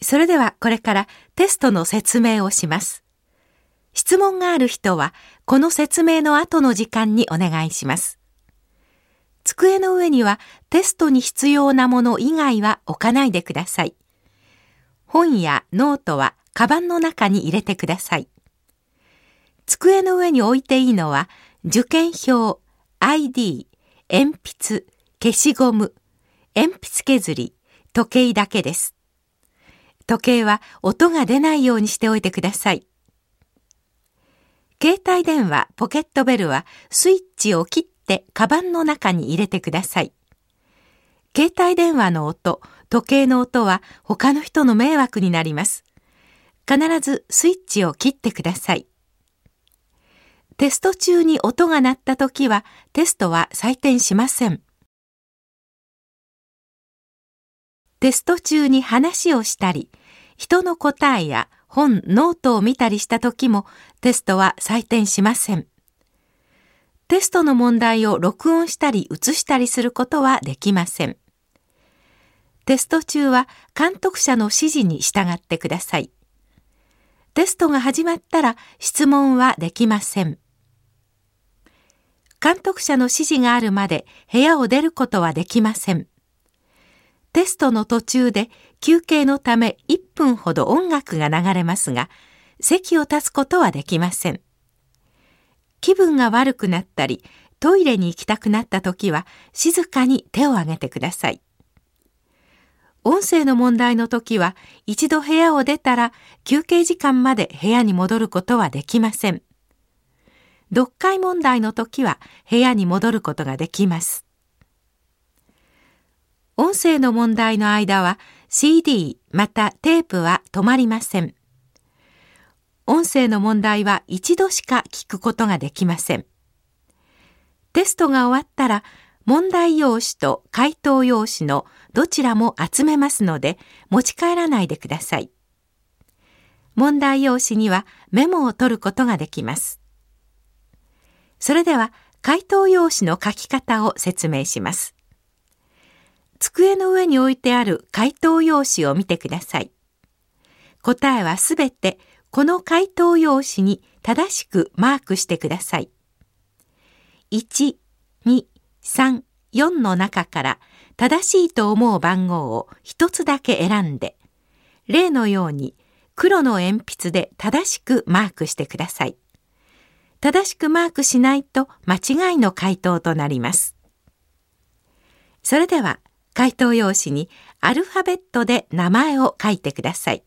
それではこれからテストの説明をします。質問がある人は、この説明の後の時間にお願いします。机の上にはテストに必要なもの以外は置かないでください。本やノートはカバンの中に入れてください。机の上に置いていいのは、受験票、ID、鉛筆、消しゴム、鉛筆削り、時計だけです。時計は音が出ないようにしておいてください。携帯電話、ポケットベルはスイッチを切ってカバンの中に入れてください。携帯電話の音、時計の音は他の人の迷惑になります。必ずスイッチを切ってください。テスト中に音が鳴った時はテストは採点しません。テスト中に話をしたり、人の答えや本、ノートを見たりした時もテストは採点しません。テストの問題を録音したり写したりすることはできません。テスト中は監督者の指示に従ってください。テストが始まったら質問はできません。監督者の指示があるまで部屋を出ることはできません。テストの途中で休憩のため1分ほど音楽が流れますが、席を立つことはできません。気分が悪くなったり、トイレに行きたくなった時は静かに手を挙げてください。音声の問題の時は一度部屋を出たら休憩時間まで部屋に戻ることはできません。読解問題の時は部屋に戻ることができます。音声の問題の間は CD またテープは止まりません。音声の問題は一度しか聞くことができません。テストが終わったら問題用紙と回答用紙のどちらも集めますので持ち帰らないでください。問題用紙にはメモを取ることができます。それでは回答用紙の書き方を説明します。机の上に置いてある回答用紙を見てください。答えはすべてこの回答用紙に正しくマークしてください。1、2、3、4の中から正しいと思う番号を一つだけ選んで、例のように黒の鉛筆で正しくマークしてください。正しくマークしないと間違いの回答となります。それでは回答用紙にアルファベットで名前を書いてください。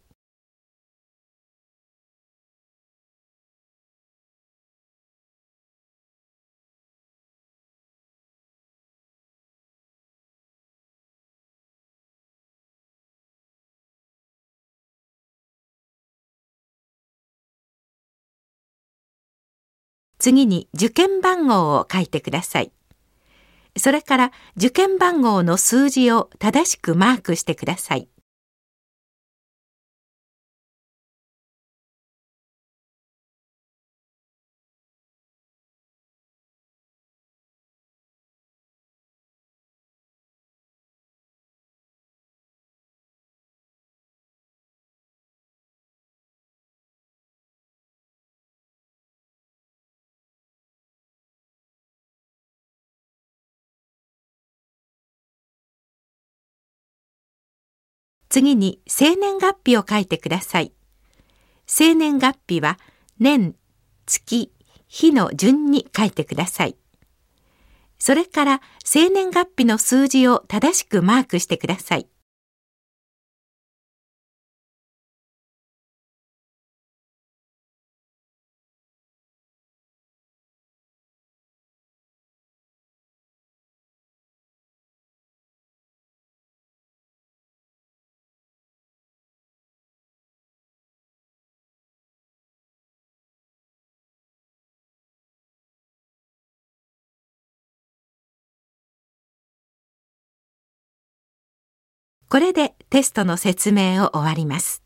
次に受験番号を書いてください。それから受験番号の数字を正しくマークしてください。次に生年月日を書いてください。生年月日は年、月、日の順に書いてください。それから生年月日の数字を正しくマークしてください。これでテストの説明を終わります。